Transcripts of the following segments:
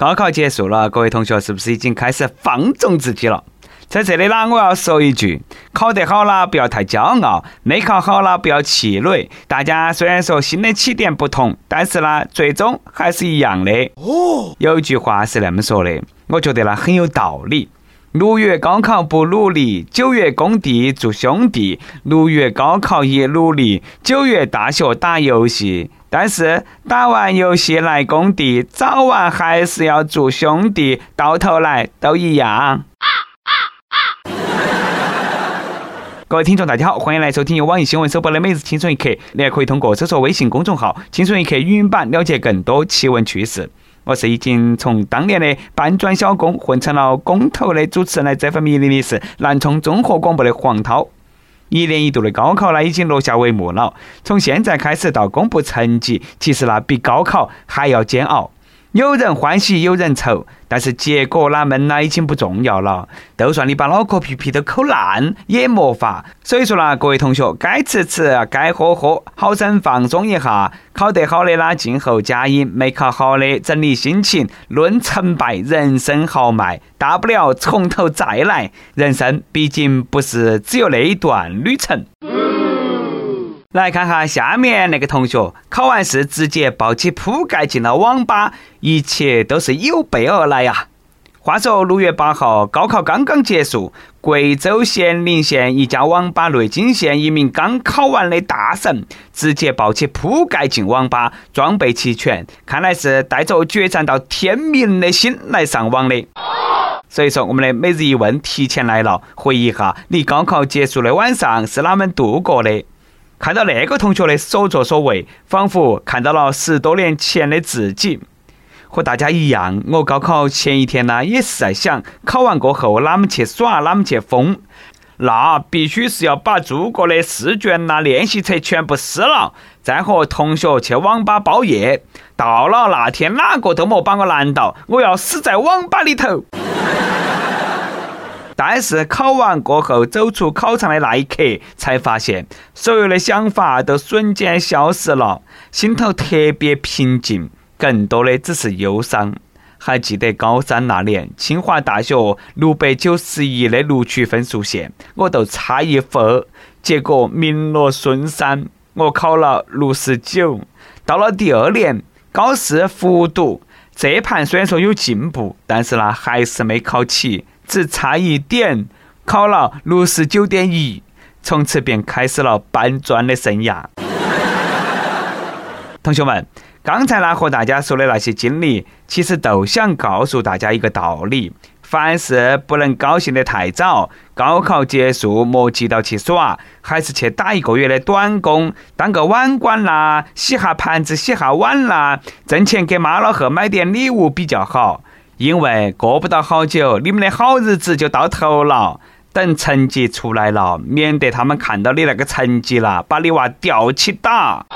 高考结束了，各位同学是不是已经开始放纵自己了？在这里呢，我要说一句：考得好了不要太骄傲，没考好了不要气馁。大家虽然说新的起点不同，但是呢，最终还是一样的。哦，有一句话是那么说的，我觉得呢很有道理。六月高考不努力，九月工地做兄弟；六月高考也努力，九月大学打游戏。但是打完游戏来工地，早晚还是要做兄弟，到头来都一样。各位听众，大家好，欢迎来收听由网易新闻首播的《每日青春一刻》，你还可以通过搜索微信公众号“青春一刻”语音版了解更多奇闻趣事。我是已经从当年的搬砖小工混成了工头的主持人，来这份迷离的是南充综合广播的黄涛。一年一度的高考呢，已经落下帷幕了。从现在开始到公布成绩，其实呢比高考还要煎熬。有人欢喜，有人愁，但是结果哪门呢已经不重要了。就算你把脑壳皮皮都抠烂，也没法。所以说呢，各位同学，该吃吃，该喝喝，好生放松一下。考得好的呢，静候佳音；没考好的，整理心情，论成败，人生豪迈，大不了从头再来。人生毕竟不是只有那一段旅程。来看看，下面那个同学考完试直接抱起铺盖进了网吧，一切都是有备而来呀。话说六月八号，高考刚刚结束，贵州咸宁县一家网吧内惊现一名刚考完的大神，直接抱起铺盖进网吧，装备齐全，看来是带着决战到天明的心来上网的。所以说，我们的每日一问提前来了，回忆一下你高考结束的晚上是哪们度过的？看到那个同学的所作所为，仿佛看到了十多年前的自己。和大家一样，我高考前一天呢，也是在想，考完过后哪么去耍，哪么去疯。那必须是要把做过的试卷呐、练习册全部撕了，再和同学去网吧包夜。到了那天，哪个都莫把我拦到，我要死在网吧里头。但是考完过后，走出考场的那一刻，才发现所有的想法都瞬间消失了，心头特别平静，更多的只是忧伤。还记得高三那年，清华大学六百九十一的录取分数线，我都差一分，结果名落孙山，我考了六十九。到了第二年，高四复读，这盘虽然说有进步，但是呢，还是没考起。只差一点，考了六十九点一，从此便开始了搬砖的生涯。同学们，刚才呢和大家说的那些经历，其实都想告诉大家一个道理：凡事不能高兴得太早。高考结束，莫急到去耍，还是去打一个月的短工，当个碗管啦，洗下盘子，洗下碗啦，挣钱给妈老汉买点礼物比较好。因为过不到好久，你们的好日子就到头了。等成绩出来了，免得他们看到你那个成绩了，把你娃吊起打。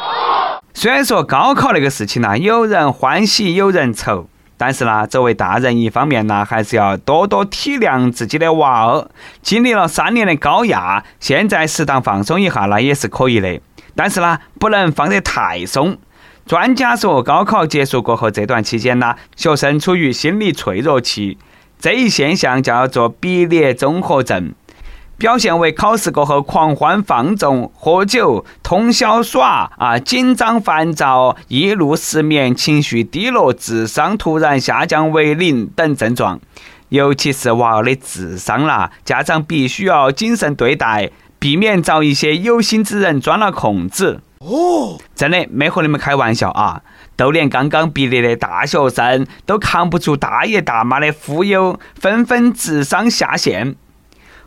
虽然说高考那个事情呢，有人欢喜有人愁，但是呢，作为大人，一方面呢，还是要多多体谅自己的娃儿。经历了三年的高压，现在适当放松一下，那也是可以的。但是呢，不能放得太松。专家说，高考结束过后这段期间呢，学生处于心理脆弱期，这一现象叫做毕业综合症，表现为考试过后狂欢放纵、喝酒、通宵耍啊，紧张烦躁、易怒失眠、情绪低落、智商突然下降为零等症状。尤其是娃儿的智商啦，家长必须要谨慎对待，避免遭一些有心之人钻了空子。哦，真的没和你们开玩笑啊！都连刚刚毕业的大学生都扛不住大爷大妈的忽悠，纷纷智商下线。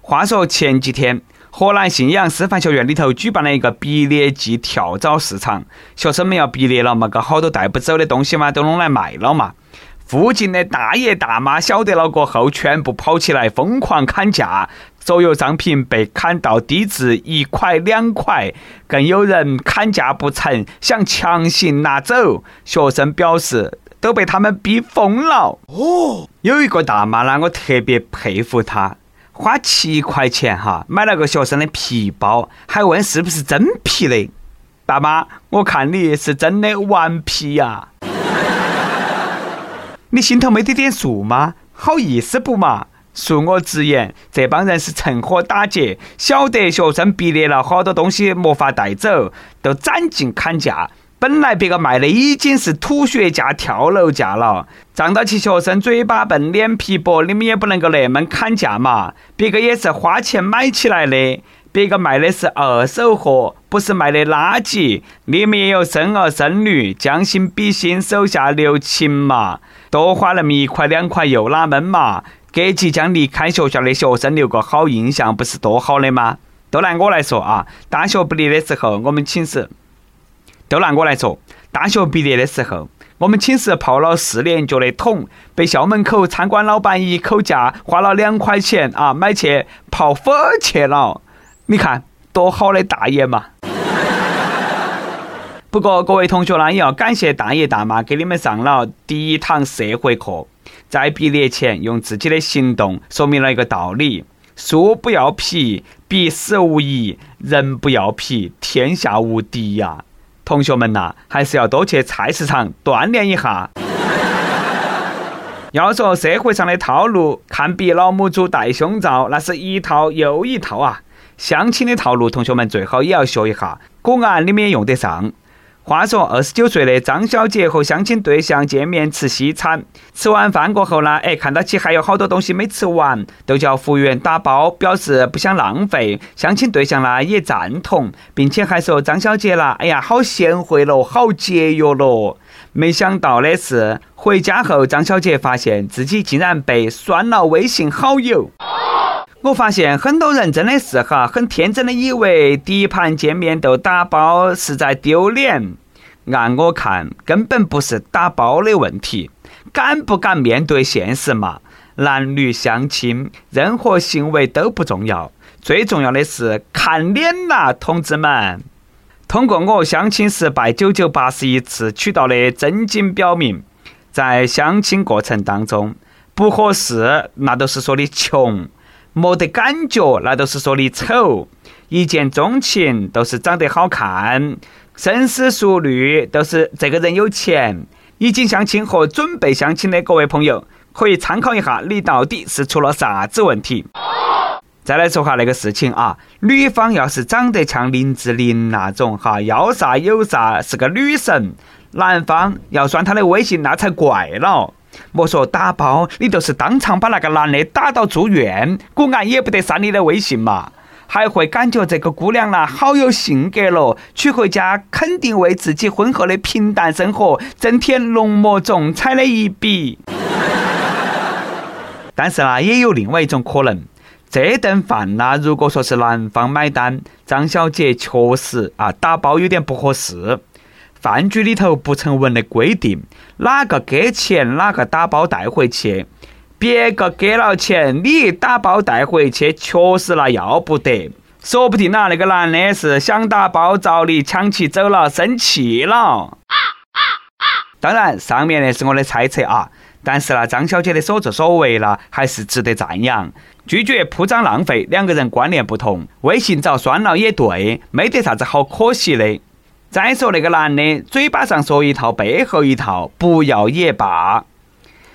话说前几天，河南信阳师范学院里头举办了一个毕业季跳蚤市场，学生们要毕业了嘛，个好多带不走的东西嘛，都弄来卖了嘛。附近的大爷大妈晓得了过后，全部跑起来疯狂砍价。所有商品被砍到低至一块两块，更有人砍价不成，想强行拿走。学生表示都被他们逼疯了。哦，有一个大妈呢，我特别佩服她，花七块钱哈买了个学生的皮包，还问是不是真皮的。大妈，我看你是真的顽皮呀。你心头没得点数吗？好意思不嘛？恕我直言，这帮人是趁火打劫，晓得学生毕业了，好多东西没法带走，都攒劲砍价。本来别个卖的已经是土血价、跳楼价了，仗到起学生嘴巴笨、脸皮薄，你们也不能够那么砍价嘛。别个也是花钱买起来的。别个卖的是二手货，不是卖的垃圾。你们也有生儿生女，将心比心，手下留情嘛。多花那么一块两块又哪闷嘛？给即将离开学校的学生留个好印象，不是多好的吗？都拿我来说啊，大学毕业的时候，我们寝室都拿我来说，大学毕业的时候，我们寝室泡了四年脚的桶，被校门口餐馆老板一口价花了两块钱啊，买去泡粉去了。你看多好的大爷嘛！不过各位同学呢，也要感谢大爷大妈给你们上了第一堂社会课，在毕业前用自己的行动说明了一个道理：树不要皮，必死无疑；人不要皮，天下无敌呀！同学们呐，还是要多去菜市场锻炼一下。要说社会上的套路，看比老母猪戴胸罩，那是一套又一套啊！相亲的套路，同学们最好也要学一下，果然你们也用得上。话说，二十九岁的张小姐和相亲对象见面吃西餐，吃完饭过后呢，哎，看到起还有好多东西没吃完，都叫服务员打包，表示不想浪费。相亲对象呢也赞同，并且还说张小姐啦，哎呀，好贤惠咯，好节约咯。没想到的是，回家后张小姐发现自己竟然被删了微信好友。我发现很多人真的是哈，很天真的以为第一盘见面就打包是在丢脸。按我看，根本不是打包的问题，敢不敢面对现实嘛？男女相亲，任何行为都不重要，最重要的是看脸呐，同志们。通过我相亲失败九九八十一次取到的真经表明，在相亲过程当中，不合适那都是说的穷。没得感觉，那都是说你丑；一见钟情都是长得好看；深思熟虑都是这个人有钱。已经相亲和准备相亲的各位朋友，可以参考一下，你到底是出了啥子问题？再来说下那个事情啊，女方要是长得像林志玲那种哈，要啥有啥，是个女神；男方要删她的微信，那才怪了。莫说打包，你就是当场把那个男的打到住院，公安也不得删你的微信嘛。还会感觉这个姑娘呢好有性格咯，娶回家肯定为自己婚后的平淡生活增添浓墨重彩的一笔。但是呢，也有另外一种可能，这顿饭呢，如果说是男方买单，张小姐确实啊打包有点不合适。饭局里头不成文的规定，哪个给钱哪个打包带回去。别个给了钱，你打包带回去，确实那要不得。说不定呐，那个男的是想打包找你抢起走了，生气了。当然，上面那是我的猜测啊。但是呢，张小姐的所作所为呢，还是值得赞扬。拒绝铺张浪费，两个人观念不同，微信遭删了也对，没得啥子好可惜的。再说那个男的，嘴巴上说一套，背后一套，不要也罢。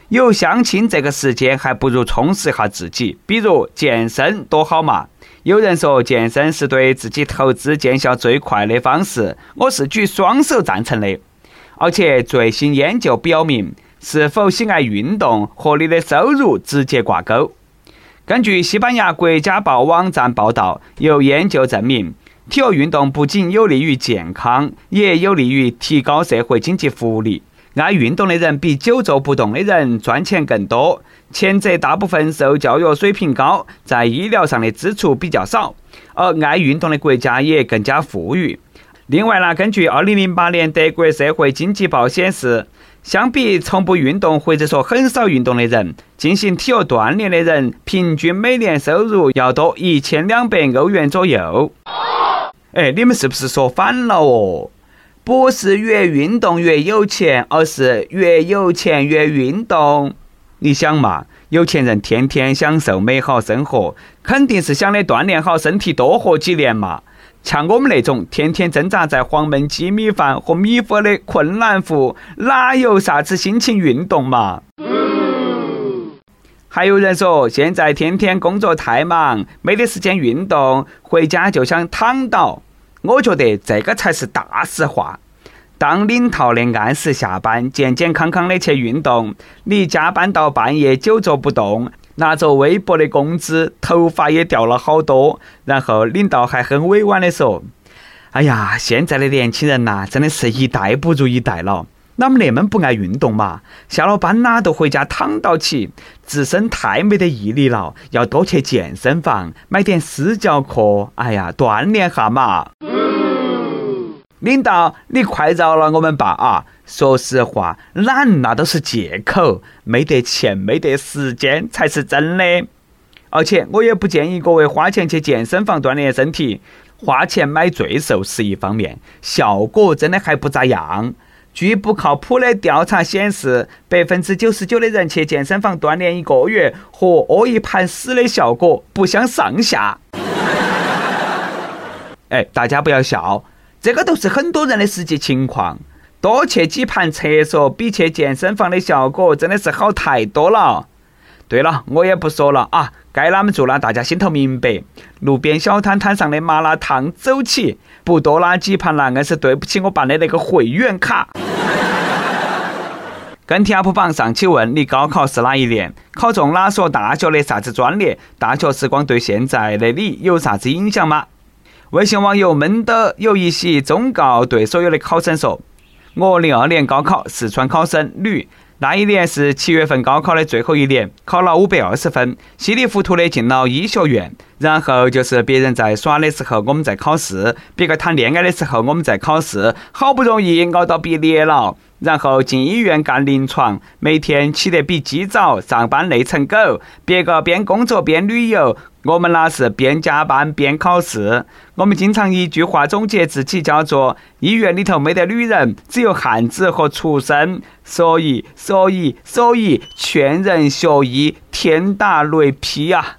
有相亲这个时间，还不如充实一下自己，比如健身，多好嘛！有人说健身是对自己投资见效最快的方式，我是举双手赞成的。而且最新研究表明，是否喜爱运动和你的收入直接挂钩。根据西班牙国家报网站报道，有研究证明。体育运动不仅有利于健康，也有利于提高社会经济福利。爱运动的人比久坐不动的人赚钱更多。前者大部分受教育水平高，在医疗上的支出比较少，而爱运动的国家也更加富裕。另外呢，根据2008年德国社会经济报显示，相比从不运动或者说很少运动的人，进行体育锻炼的人平均每年收入要多一千两百欧元左右。哎，你们是不是说反了哦？不是越运动越有钱，而是越有钱越运动。你想嘛，有钱人天天享受美好生活，肯定是想的锻炼好身体多活几年嘛。像我们那种天天挣扎在黄焖鸡米饭和米粉的困难户，哪有啥子心情运动嘛？还有人说，现在天天工作太忙，没得时间运动，回家就想躺倒。我觉得这个才是大实话。当领导的按时下班，健健康康的去运动，你加班到半夜久坐不动，拿着微薄的工资，头发也掉了好多，然后领导还很委婉的说：“哎呀，现在的年轻人呐，真的是一代不如一代了。”哪么那么不爱运动嘛？下了班啦，都回家躺到起，自身太没得毅力了，要多去健身房买点私教课，哎呀，锻炼下嘛。领导，你快饶了我们吧啊！说实话，懒那都是借口，没得钱、没得时间才是真的。而且我也不建议各位花钱去健身房锻炼身体，花钱买罪受是一方面，效果真的还不咋样。据不靠谱的调查显示，百分之九十九的人去健身房锻炼一个月，和屙一盘屎的效果不相上下。哎，大家不要笑，这个都是很多人的实际情况。多去几盘厕所，比去健身房的效果真的是好太多了。对了，我也不说了啊，该哪么做呢？大家心头明白。路边小摊摊上的麻辣烫，走起！不多拉几盘了，硬是对不起我办的那个会员卡。跟帖 UP 榜上期问你：高考是哪一年？考中哪所大学的啥子专业？大学时光对现在的你有啥子影响吗？微信网友闷的有一席忠告对所有的考生说：我零二年高考，四川考生，女。那一年是七月份高考的最后一年，考了五百二十分，稀里糊涂的进了医学院。然后就是别人在耍的时候，我们在考试；别个谈恋爱的时候，我们在考试。好不容易熬到毕业了。然后进医院干临床，每天起得比鸡早，上班累成狗。别个边工作边旅游，我们那是边加班边考试。我们经常一句话总结自己，叫做“医院里头没得女人，只有汉子和畜生”。所以，所以，所以，劝人学医，天打雷劈啊！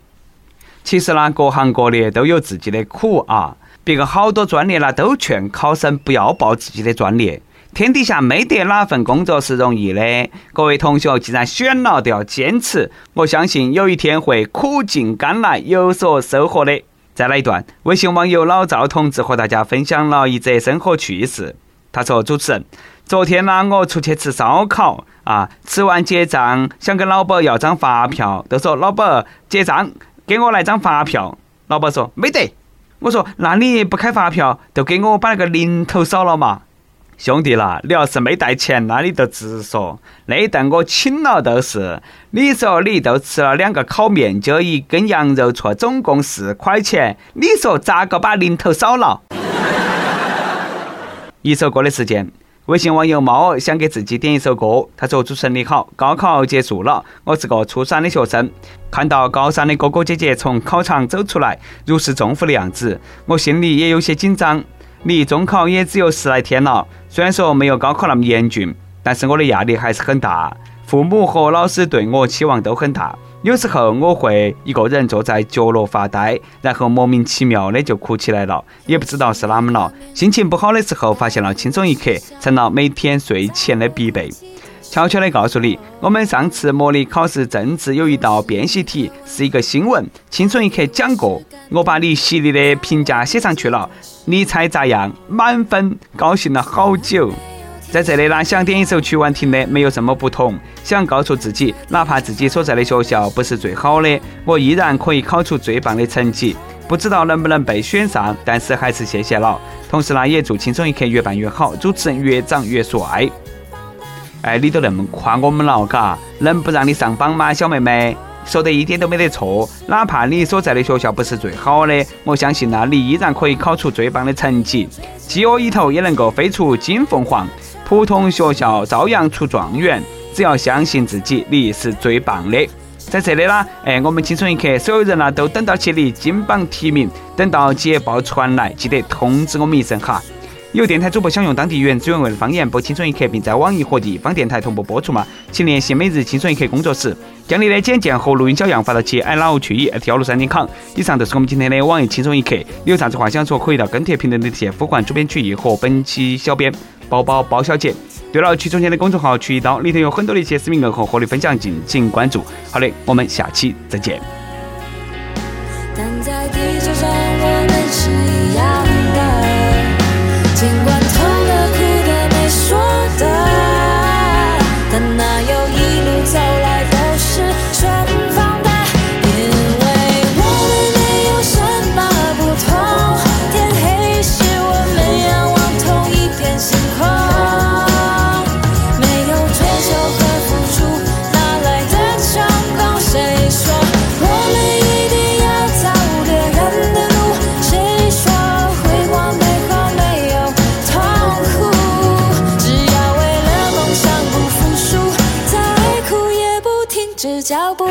其实呢，各行各业都有自己的苦啊。别个好多专业呢，都劝考生不要报自己的专业。天底下没得哪份工作是容易的，各位同学，既然选了，都要坚持。我相信有一天会苦尽甘来，有所收获的。再来一段，微信网友老赵同志和大家分享了一则生活趣事。他说：“主持人，昨天呢，我出去吃烧烤啊，吃完结账，想跟老板要张发票，都说老板结账，给我来张发票。老板说没得。我说那你不开发票，就给我把那个零头扫了嘛。”兄弟啦，你要是没带钱，那你就直说。那顿我请了都是。你说你都吃了两个烤面，筋一根羊肉串，总共四块钱。你说咋个把零头少了？一首歌的时间，微信网友猫儿想给自己点一首歌。他说：“主持人你好，高考结束了，我是个初三的学生，看到高三的哥哥姐姐从考场走出来，如释重负的样子，我心里也有些紧张。”离中考也只有十来天了，虽然说没有高考那么严峻，但是我的压力还是很大。父母和老师对我期望都很大，有时候我会一个人坐在角落发呆，然后莫名其妙的就哭起来了，也不知道是哪么了。心情不好的时候，发现了轻松一刻，成了每天睡前的必备。悄悄的告诉你，我们上次模拟考试政治有一道辨析题是一个新闻，轻松一刻讲过，我把你犀利的评价写上去了，你猜咋样？满分，高兴了好久。在这里呢，想点一首曲婉婷的《没有什么不同》，想告诉自己，哪怕自己所在的学校不是最好的，我依然可以考出最棒的成绩。不知道能不能被选上，但是还是谢谢了。同时呢，也祝轻松一刻越办越好，主持人越长越帅。哎，你都那么夸我们了，嘎，能不让你上榜吗，小妹妹？说得一点都没得错。哪怕你所在的学校不是最好的，我相信呢，你依然可以考出最棒的成绩。鸡窝里头也能够飞出金凤凰，普通学校照样出状元。只要相信自己，你是最棒的。在这里呢，哎，我们青春一刻，所有人呢都等到起你金榜题名，等到捷报传来，记得通知我们一声哈。有电台主播想用当地原汁原味的方言播《轻松一刻》，并在网易和地方电台同步播出吗？请联系每日《轻松一刻》工作室，将你的简介和录音小样发到其 i love 去一幺六三点 com。以上就是我们今天的网易《轻松一刻》，你有啥子话想说，可以到跟帖评论里去呼唤主编曲艺和本期小编包包包小姐。对了，曲中间的公众号“曲一刀”里头有很多的一些视频梗和合理分享，敬请关注。好的，我们下期再见在地球上我们是一样。Sin 是脚步。